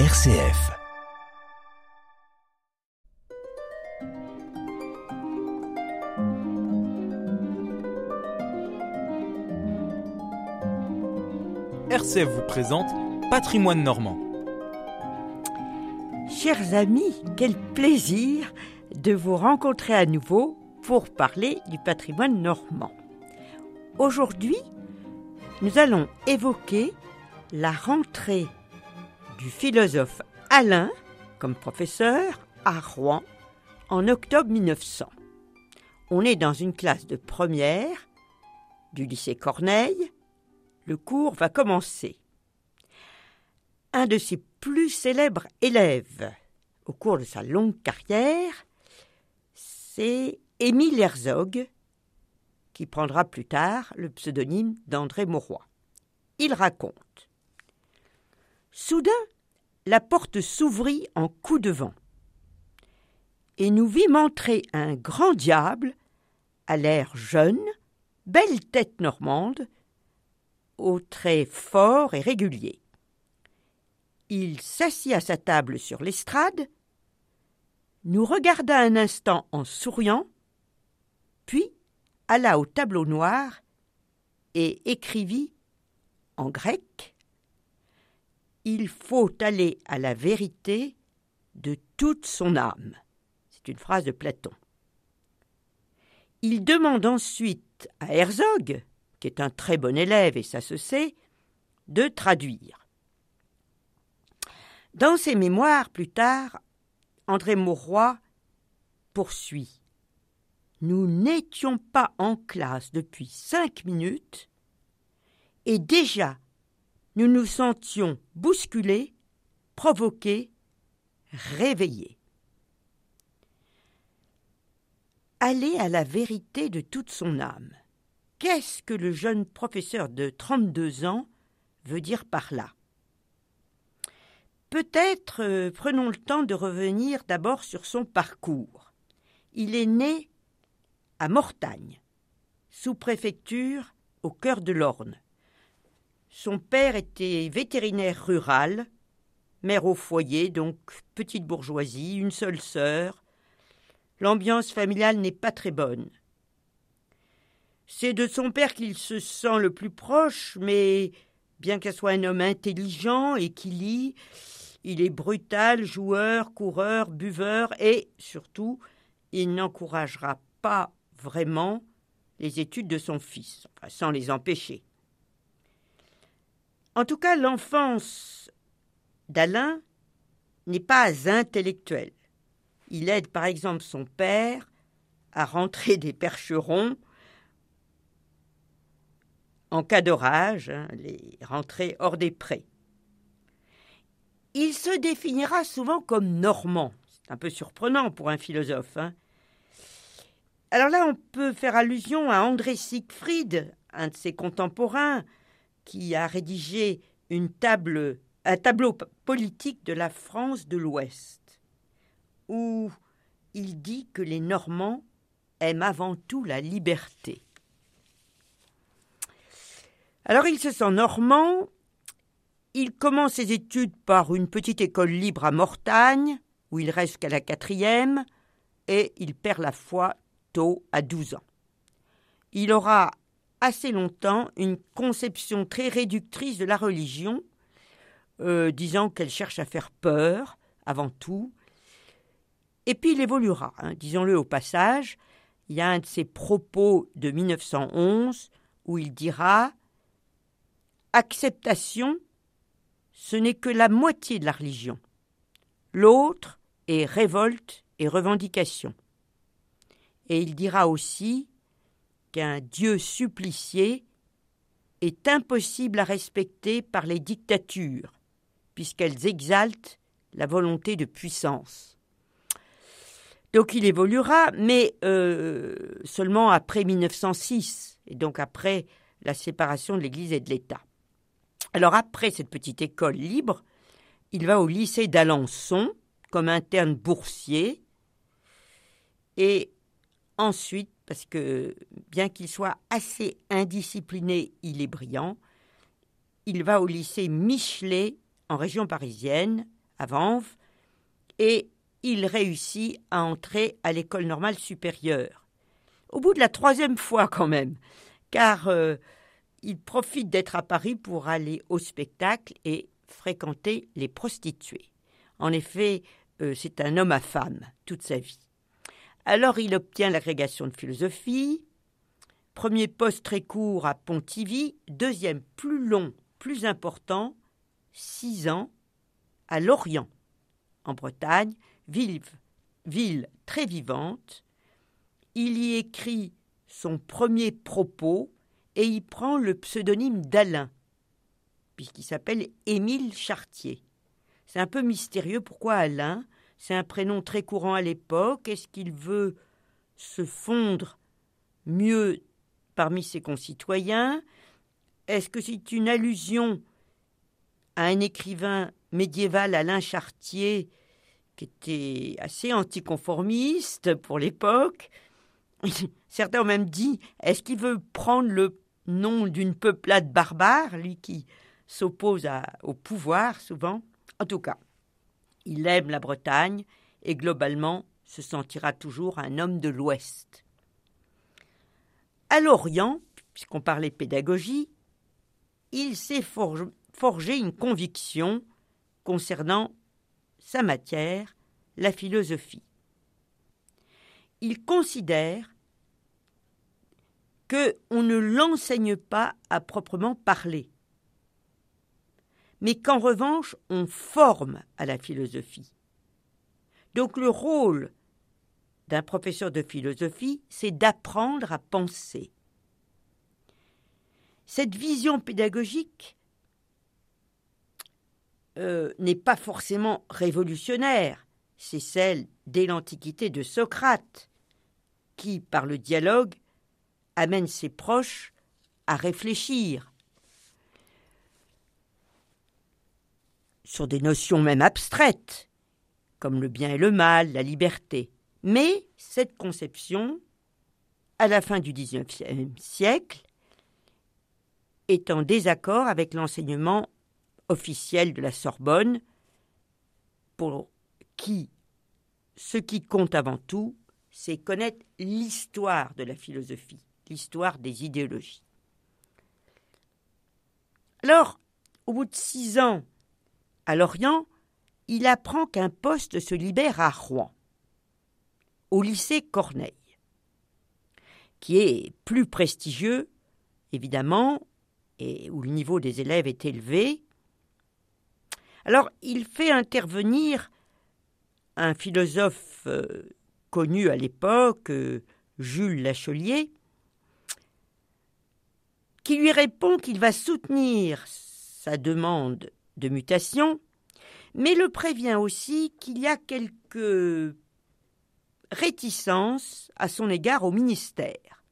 RCF. RCF vous présente Patrimoine normand. Chers amis, quel plaisir de vous rencontrer à nouveau pour parler du patrimoine normand. Aujourd'hui, nous allons évoquer la rentrée du philosophe Alain comme professeur à Rouen en octobre 1900. On est dans une classe de première du lycée Corneille. Le cours va commencer. Un de ses plus célèbres élèves au cours de sa longue carrière, c'est Émile Herzog, qui prendra plus tard le pseudonyme d'André Mauroy. Il raconte Soudain, la porte s'ouvrit en coup de vent, et nous vîmes entrer un grand diable, à l'air jeune, belle tête normande, aux traits forts et réguliers. Il s'assit à sa table sur l'estrade, nous regarda un instant en souriant, puis alla au tableau noir et écrivit en grec Il faut aller à la vérité de toute son âme. C'est une phrase de Platon. Il demande ensuite à Herzog, qui est un très bon élève et ça se sait, de traduire. Dans ses mémoires plus tard, André Mauroy poursuit. Nous n'étions pas en classe depuis cinq minutes et déjà nous nous sentions bousculés, provoqués, réveillés. Aller à la vérité de toute son âme. Qu'est-ce que le jeune professeur de 32 ans veut dire par là? Peut-être euh, prenons le temps de revenir d'abord sur son parcours. Il est né à Mortagne, sous-préfecture au cœur de l'Orne. Son père était vétérinaire rural, mère au foyer, donc petite bourgeoisie, une seule sœur. L'ambiance familiale n'est pas très bonne. C'est de son père qu'il se sent le plus proche, mais bien qu'elle soit un homme intelligent et qui lit, il est brutal, joueur, coureur, buveur et, surtout, il n'encouragera pas vraiment les études de son fils, sans les empêcher. En tout cas, l'enfance d'Alain n'est pas intellectuelle. Il aide par exemple son père à rentrer des percherons en cas d'orage, hein, les rentrer hors des prés. Il se définira souvent comme normand. C'est un peu surprenant pour un philosophe. Hein. Alors là, on peut faire allusion à André Siegfried, un de ses contemporains, qui a rédigé une table, un tableau politique de la France de l'Ouest, où il dit que les Normands aiment avant tout la liberté. Alors il se sent normand il commence ses études par une petite école libre à Mortagne, où il reste qu'à la quatrième, et il perd la foi tôt, à douze ans. Il aura assez longtemps une conception très réductrice de la religion, euh, disant qu'elle cherche à faire peur, avant tout. Et puis il évoluera, hein, disons-le au passage. Il y a un de ses propos de 1911 où il dira Acceptation ce n'est que la moitié de la religion. L'autre est révolte et revendication. Et il dira aussi qu'un Dieu supplicié est impossible à respecter par les dictatures, puisqu'elles exaltent la volonté de puissance. Donc il évoluera, mais euh, seulement après 1906, et donc après la séparation de l'Église et de l'État. Alors après cette petite école libre, il va au lycée d'Alençon comme interne boursier et ensuite, parce que bien qu'il soit assez indiscipliné, il est brillant, il va au lycée Michelet en région parisienne à Vanves, et il réussit à entrer à l'école normale supérieure. Au bout de la troisième fois quand même, car euh, il profite d'être à Paris pour aller au spectacle et fréquenter les prostituées. En effet, euh, c'est un homme à femme toute sa vie. Alors il obtient l'agrégation de philosophie, premier poste très court à Pontivy, deuxième plus long, plus important, six ans, à Lorient, en Bretagne, ville, très vivante. Il y écrit son premier propos et y prend le pseudonyme d'Alain, puisqu'il s'appelle Émile Chartier. C'est un peu mystérieux pourquoi Alain, c'est un prénom très courant à l'époque. Est-ce qu'il veut se fondre mieux parmi ses concitoyens. Est-ce que c'est une allusion à un écrivain médiéval, Alain Chartier, qui était assez anticonformiste pour l'époque? Certains ont même dit est-ce qu'il veut prendre le nom d'une peuplade barbare, lui qui s'oppose au pouvoir souvent? En tout cas, il aime la Bretagne et globalement se sentira toujours un homme de l'Ouest. À Lorient, puisqu'on parlait pédagogie, il s'est forgé une conviction concernant sa matière, la philosophie. Il considère que on ne l'enseigne pas à proprement parler, mais qu'en revanche on forme à la philosophie. Donc le rôle d'un professeur de philosophie, c'est d'apprendre à penser. Cette vision pédagogique euh, n'est pas forcément révolutionnaire, c'est celle dès l'Antiquité de Socrate, qui, par le dialogue, amène ses proches à réfléchir sur des notions même abstraites, comme le bien et le mal, la liberté. Mais cette conception, à la fin du XIXe siècle, est en désaccord avec l'enseignement officiel de la Sorbonne, pour qui ce qui compte avant tout, c'est connaître l'histoire de la philosophie, l'histoire des idéologies. Alors, au bout de six ans à Lorient, il apprend qu'un poste se libère à Rouen, au lycée Corneille, qui est plus prestigieux, évidemment, et où le niveau des élèves est élevé. Alors, il fait intervenir un philosophe euh, connu à l'époque, euh, Jules Lachelier, qui lui répond qu'il va soutenir sa demande de mutation, mais le prévient aussi qu'il y a quelques réticences à son égard au ministère,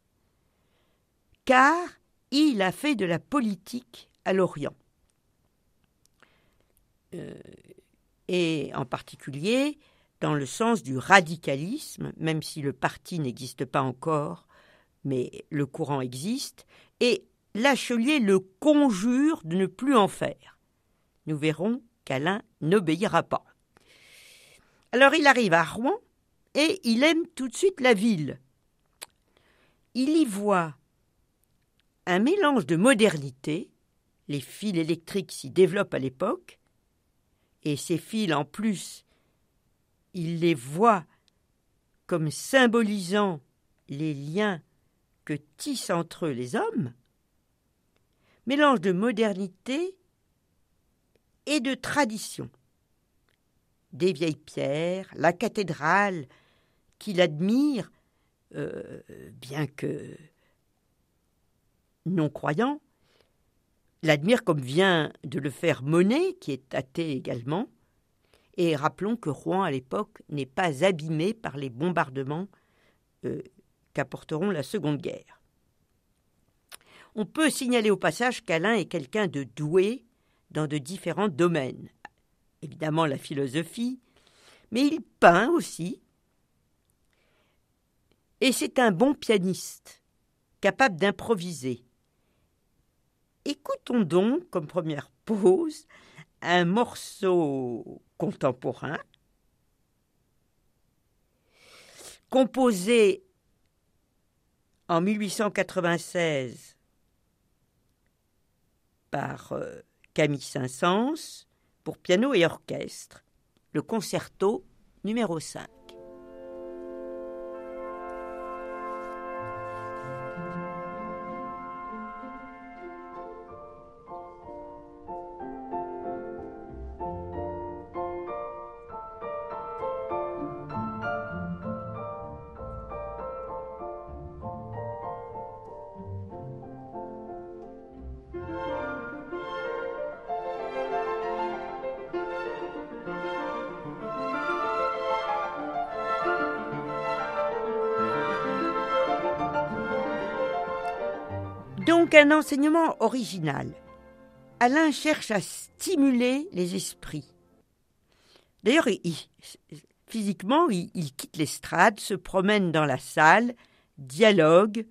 car il a fait de la politique à l'Orient. Euh, et en particulier dans le sens du radicalisme, même si le parti n'existe pas encore, mais le courant existe, et Lachelier le conjure de ne plus en faire. Nous verrons qu'Alain n'obéira pas. Alors il arrive à Rouen et il aime tout de suite la ville. Il y voit un mélange de modernité, les fils électriques s'y développent à l'époque, et ces fils en plus, il les voit comme symbolisant les liens que tissent entre eux les hommes, mélange de modernité et de tradition. Des vieilles pierres, la cathédrale qu'il admire, euh, bien que non-croyant, l'admire comme vient de le faire Monet, qui est athée également. Et rappelons que Rouen, à l'époque, n'est pas abîmé par les bombardements euh, qu'apporteront la Seconde Guerre. On peut signaler au passage qu'Alain est quelqu'un de doué dans de différents domaines. Évidemment la philosophie, mais il peint aussi. Et c'est un bon pianiste, capable d'improviser. Écoutons donc, comme première pause, un morceau contemporain composé en 1896 par euh, Camille Saint-Saëns pour piano et orchestre, le concerto numéro 5. Un enseignement original. Alain cherche à stimuler les esprits. D'ailleurs, physiquement, il, il quitte l'estrade, se promène dans la salle, dialogue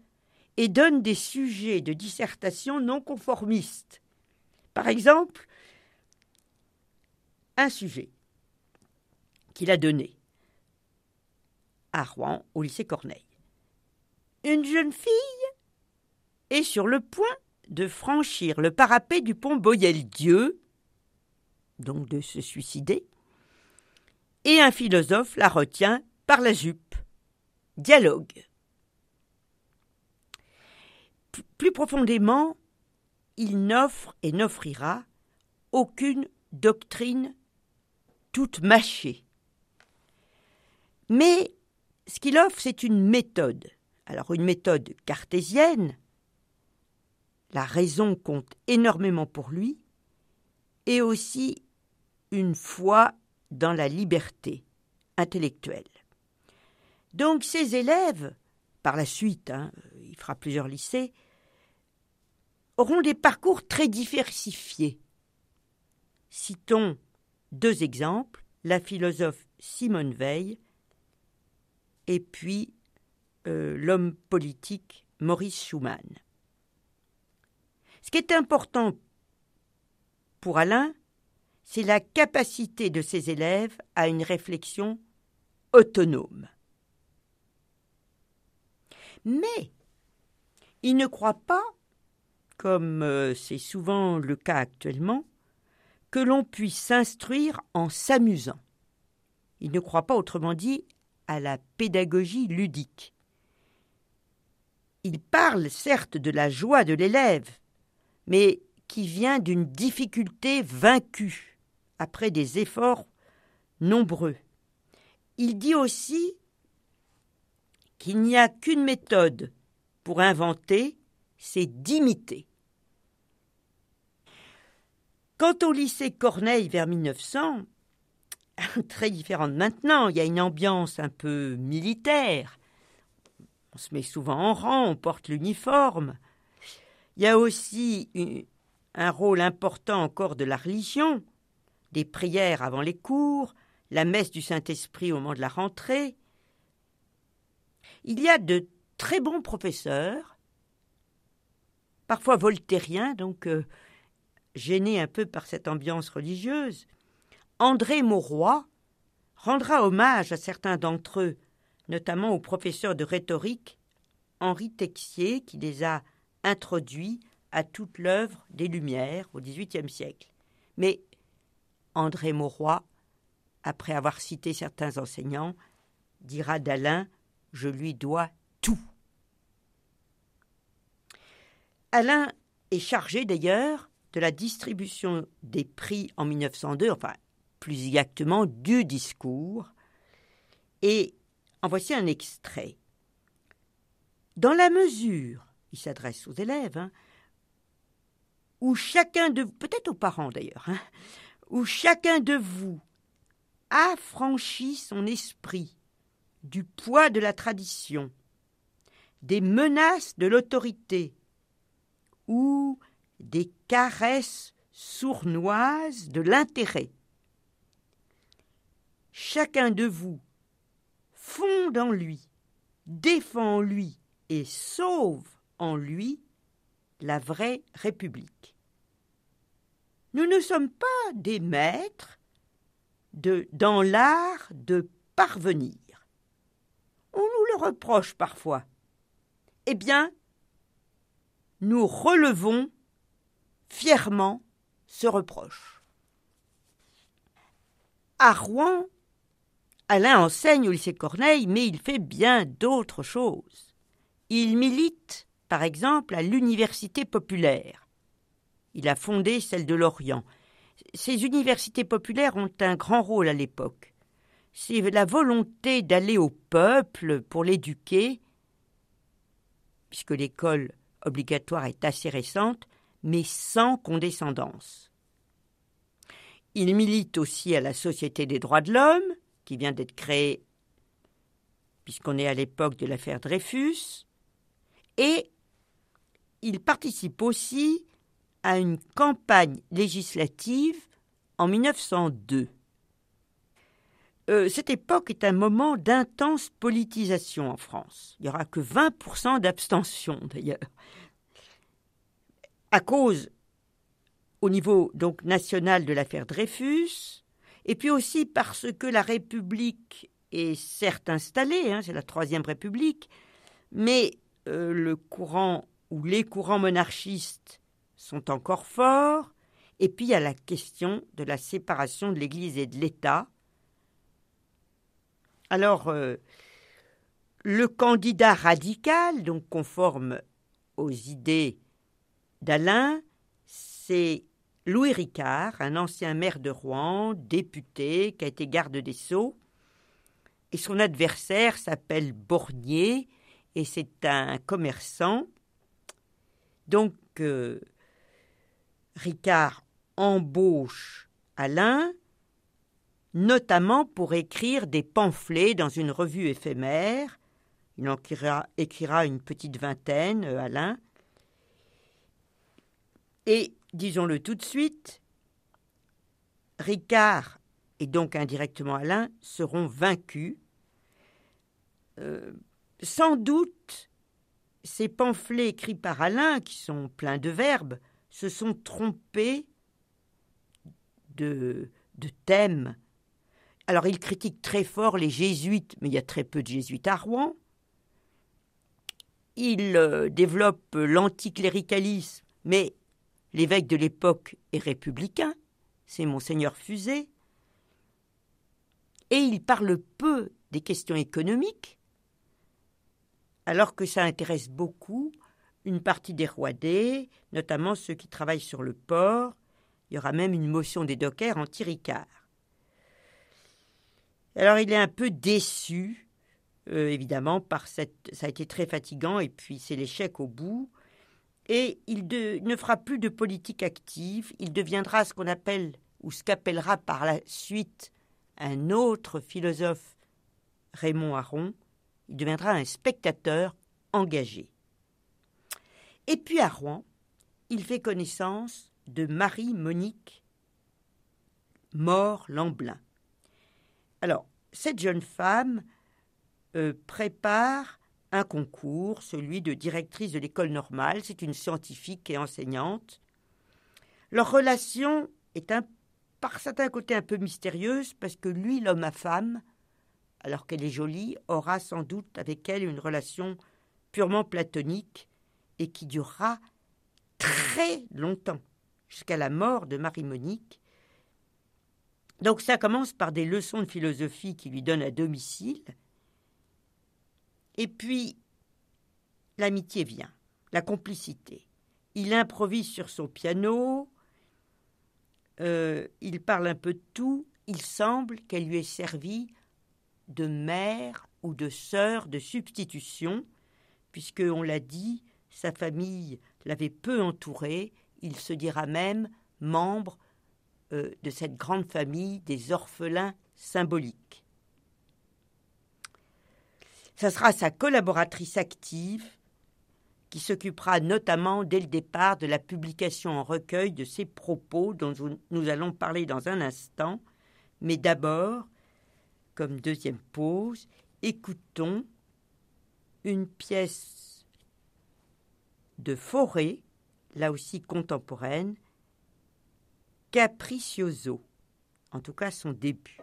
et donne des sujets de dissertation non conformistes. Par exemple, un sujet qu'il a donné à Rouen, au lycée Corneille. Une jeune fille est sur le point de franchir le parapet du pont Boyel-Dieu, donc de se suicider, et un philosophe la retient par la jupe. Dialogue. Plus profondément, il n'offre et n'offrira aucune doctrine toute mâchée. Mais ce qu'il offre, c'est une méthode. Alors une méthode cartésienne, la raison compte énormément pour lui, et aussi une foi dans la liberté intellectuelle. Donc ses élèves, par la suite, hein, il fera plusieurs lycées, auront des parcours très diversifiés. Citons deux exemples, la philosophe Simone Veil et puis euh, l'homme politique Maurice Schumann. Ce qui est important pour Alain, c'est la capacité de ses élèves à une réflexion autonome. Mais il ne croit pas, comme euh, c'est souvent le cas actuellement, que l'on puisse s'instruire en s'amusant. Il ne croit pas, autrement dit, à la pédagogie ludique. Il parle certes de la joie de l'élève, mais qui vient d'une difficulté vaincue après des efforts nombreux. Il dit aussi qu'il n'y a qu'une méthode pour inventer, c'est d'imiter. Quant au lycée Corneille vers 1900, très différent de maintenant, il y a une ambiance un peu militaire. On se met souvent en rang, on porte l'uniforme. Il y a aussi un rôle important encore de la religion, des prières avant les cours, la messe du Saint-Esprit au moment de la rentrée. Il y a de très bons professeurs, parfois voltairiens, donc euh, gênés un peu par cette ambiance religieuse. André Mauroy rendra hommage à certains d'entre eux, notamment au professeur de rhétorique Henri Texier, qui les a introduit à toute l'œuvre des Lumières au XVIIIe siècle. Mais André Mauroy, après avoir cité certains enseignants, dira d'Alain Je lui dois tout. Alain est chargé d'ailleurs de la distribution des prix en 1902, enfin plus exactement du discours, et en voici un extrait. Dans la mesure il s'adresse aux élèves, hein, où chacun de vous, peut-être aux parents d'ailleurs, hein, où chacun de vous affranchit son esprit du poids de la tradition, des menaces de l'autorité ou des caresses sournoises de l'intérêt. Chacun de vous fonde en lui, défend en lui et sauve en lui la vraie République. nous ne sommes pas des maîtres dans l'art de parvenir. On nous le reproche parfois. Eh bien, nous relevons fièrement ce reproche. À Rouen, Alain enseigne au lycée Corneille, mais il fait bien d'autres choses. Il milite, par exemple, à l'université populaire. Il a fondé celle de Lorient. Ces universités populaires ont un grand rôle à l'époque. C'est la volonté d'aller au peuple pour l'éduquer, puisque l'école obligatoire est assez récente, mais sans condescendance. Il milite aussi à la Société des droits de l'homme, qui vient d'être créée, puisqu'on est à l'époque de l'affaire Dreyfus, et il participe aussi à une campagne législative en 1902. Euh, cette époque est un moment d'intense politisation en France. Il n'y aura que 20% d'abstention d'ailleurs. À cause, au niveau donc national de l'affaire Dreyfus, et puis aussi parce que la République est certes installée, hein, c'est la Troisième République, mais euh, le courant ou les courants monarchistes sont encore forts, et puis il y a la question de la séparation de l'Église et de l'État. Alors, euh, le candidat radical, donc conforme aux idées d'Alain, c'est Louis Ricard, un ancien maire de Rouen, député, qui a été garde des Sceaux, et son adversaire s'appelle Bornier, et c'est un commerçant. Donc, euh, Ricard embauche Alain, notamment pour écrire des pamphlets dans une revue éphémère. Il en écrira, une petite vingtaine, euh, Alain. Et, disons-le tout de suite, Ricard et donc indirectement Alain seront vaincus. Euh, sans doute, ces pamphlets écrits par Alain, qui sont pleins de verbes, se sont trompés de, de thèmes. Alors ils critiquent très fort les jésuites, mais il y a très peu de jésuites à Rouen. Ils euh, développent l'anticléricalisme, mais l'évêque de l'époque est républicain, c'est monseigneur Fusé. Et ils parlent peu des questions économiques, alors que ça intéresse beaucoup une partie des roidés, notamment ceux qui travaillent sur le port. Il y aura même une motion des dockers anti-Ricard. Alors il est un peu déçu, euh, évidemment, par. Ça a été très fatigant et puis c'est l'échec au bout. Et il, ne fera plus de politique active. Il deviendra ce qu'on appelle ou ce qu'appellera par la suite un autre philosophe, Raymond Aron. Il deviendra un spectateur engagé. Et puis à Rouen, il fait connaissance de Marie-Monique Mort-Lamblin. Alors, cette jeune femme euh, prépare un concours, celui de directrice de l'école normale. C'est une scientifique et enseignante. Leur relation est par certains côtés un peu mystérieuse parce que lui, l'homme à femme, alors qu'elle est jolie, aura sans doute avec elle une relation purement platonique et qui durera très longtemps, jusqu'à la mort de Marie-Monique. Donc ça commence par des leçons de philosophie qu'il lui donne à domicile, et puis l'amitié vient, la complicité. Il improvise sur son piano, euh, il parle un peu de tout, il semble qu'elle lui ait servi de mère ou de sœur de substitution, puisque, on l'a dit, sa famille l'avait peu entouré, il se dira même membre euh, de cette grande famille des orphelins symboliques. Ce sera sa collaboratrice active qui s'occupera notamment dès le départ de la publication en recueil de ses propos dont nous allons parler dans un instant, mais d'abord, comme deuxième pause, écoutons une pièce de forêt, là aussi contemporaine, Capricioso, en tout cas son début.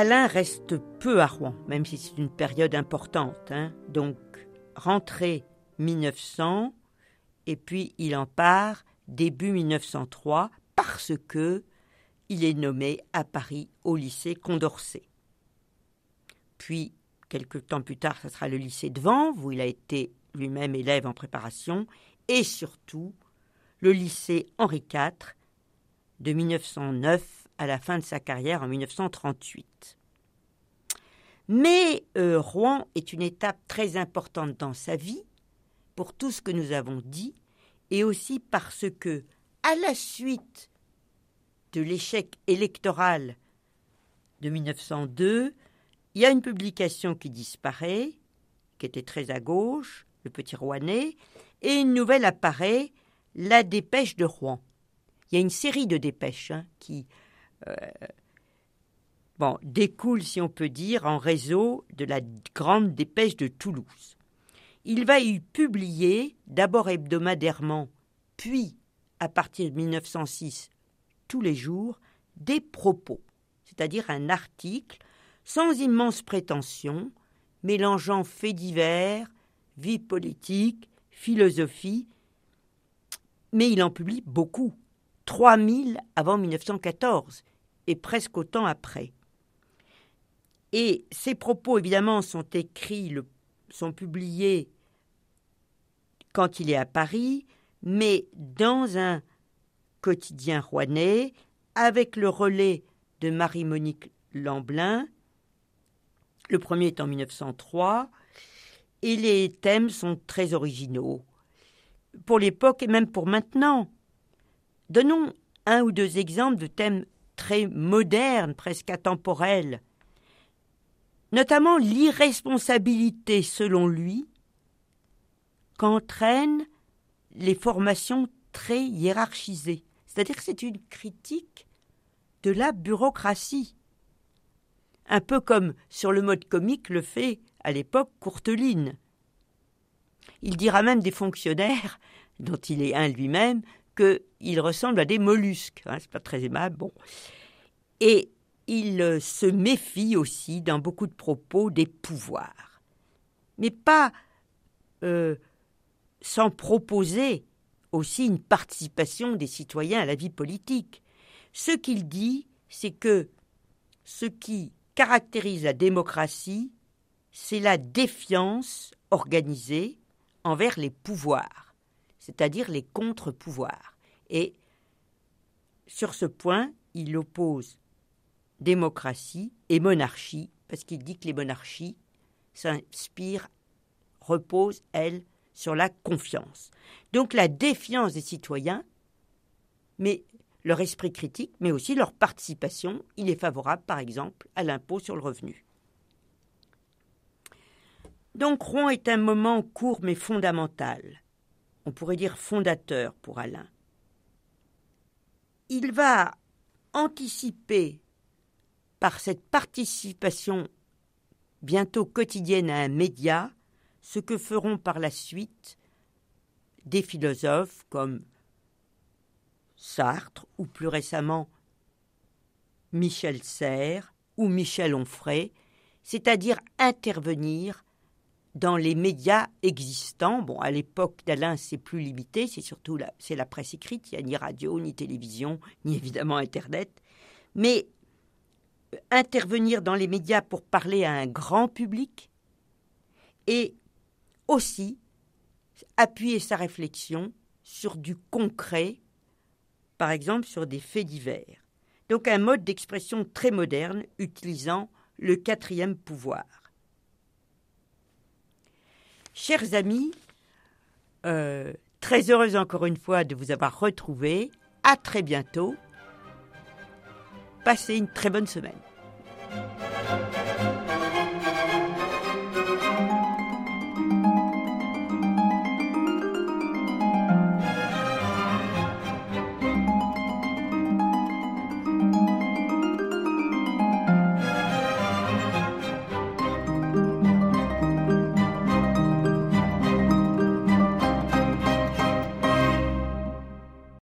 Alain reste peu à Rouen, même si c'est une période importante. Hein. Donc, rentrée 1900, et puis il en part début 1903 parce que il est nommé à Paris au lycée Condorcet. Puis, quelques temps plus tard, ce sera le lycée de Vanves, où il a été lui-même élève en préparation, et surtout le lycée Henri IV de 1909 à la fin de sa carrière en 1938. Mais euh, Rouen est une étape très importante dans sa vie, pour tout ce que nous avons dit, et aussi parce que, à la suite de l'échec électoral de 1902, il y a une publication qui disparaît, qui était très à gauche, le Petit Rouennais, et une nouvelle apparaît, la dépêche de Rouen. Il y a une série de dépêches hein, qui bon, découle, si on peut dire, en réseau de la grande dépêche de Toulouse. Il va y publier, d'abord hebdomadairement, puis, à partir de 1906, tous les jours, des propos, c'est-à-dire un article sans immense prétention, mélangeant faits divers, vie politique, philosophie, mais il en publie beaucoup, 3000 avant 1914 et presque autant après. Et ces propos, évidemment, sont écrits, sont publiés quand il est à Paris, mais dans un quotidien rouennais, avec le relais de Marie-Monique Lamblin. Le premier est en 1903, et les thèmes sont très originaux, pour l'époque et même pour maintenant. Donnons un ou deux exemples de thèmes très modernes, presque intemporels. Notamment l'irresponsabilité, selon lui, qu'entraînent les formations très hiérarchisées. C'est-à-dire que c'est une critique de la bureaucratie. Un peu comme sur le mode comique le fait à l'époque Courteline. Il dira même des fonctionnaires, dont il est un lui-même, qu'il ressemble à des mollusques. Hein, c'est pas très aimable. Bon. Et il euh, se méfie aussi dans beaucoup de propos des pouvoirs. Mais pas euh, sans proposer aussi une participation des citoyens à la vie politique. Ce qu'il dit, c'est que ce qui caractérise la démocratie, c'est la défiance organisée envers les pouvoirs c'est-à-dire les contre-pouvoirs. Et sur ce point, il oppose démocratie et monarchie, parce qu'il dit que les monarchies s'inspirent, reposent, elles, sur la confiance. Donc la défiance des citoyens, mais leur esprit critique, mais aussi leur participation, il est favorable, par exemple, à l'impôt sur le revenu. Donc Rouen est un moment court mais fondamental on pourrait dire fondateur pour Alain. Il va anticiper par cette participation bientôt quotidienne à un média ce que feront par la suite des philosophes comme Sartre ou plus récemment Michel Serres ou Michel Onfray, c'est-à-dire intervenir dans les médias existants. Bon, à l'époque d'Alain, c'est plus limité, c'est surtout la, c'est la presse écrite. Il n'y a ni radio, ni télévision, ni évidemment Internet. Mais intervenir dans les médias pour parler à un grand public et aussi appuyer sa réflexion sur du concret, par exemple sur des faits divers. Donc un mode d'expression très moderne utilisant le quatrième pouvoir. Chers amis, euh, très heureuse encore une fois de vous avoir retrouvé. À très bientôt. Passez une très bonne semaine.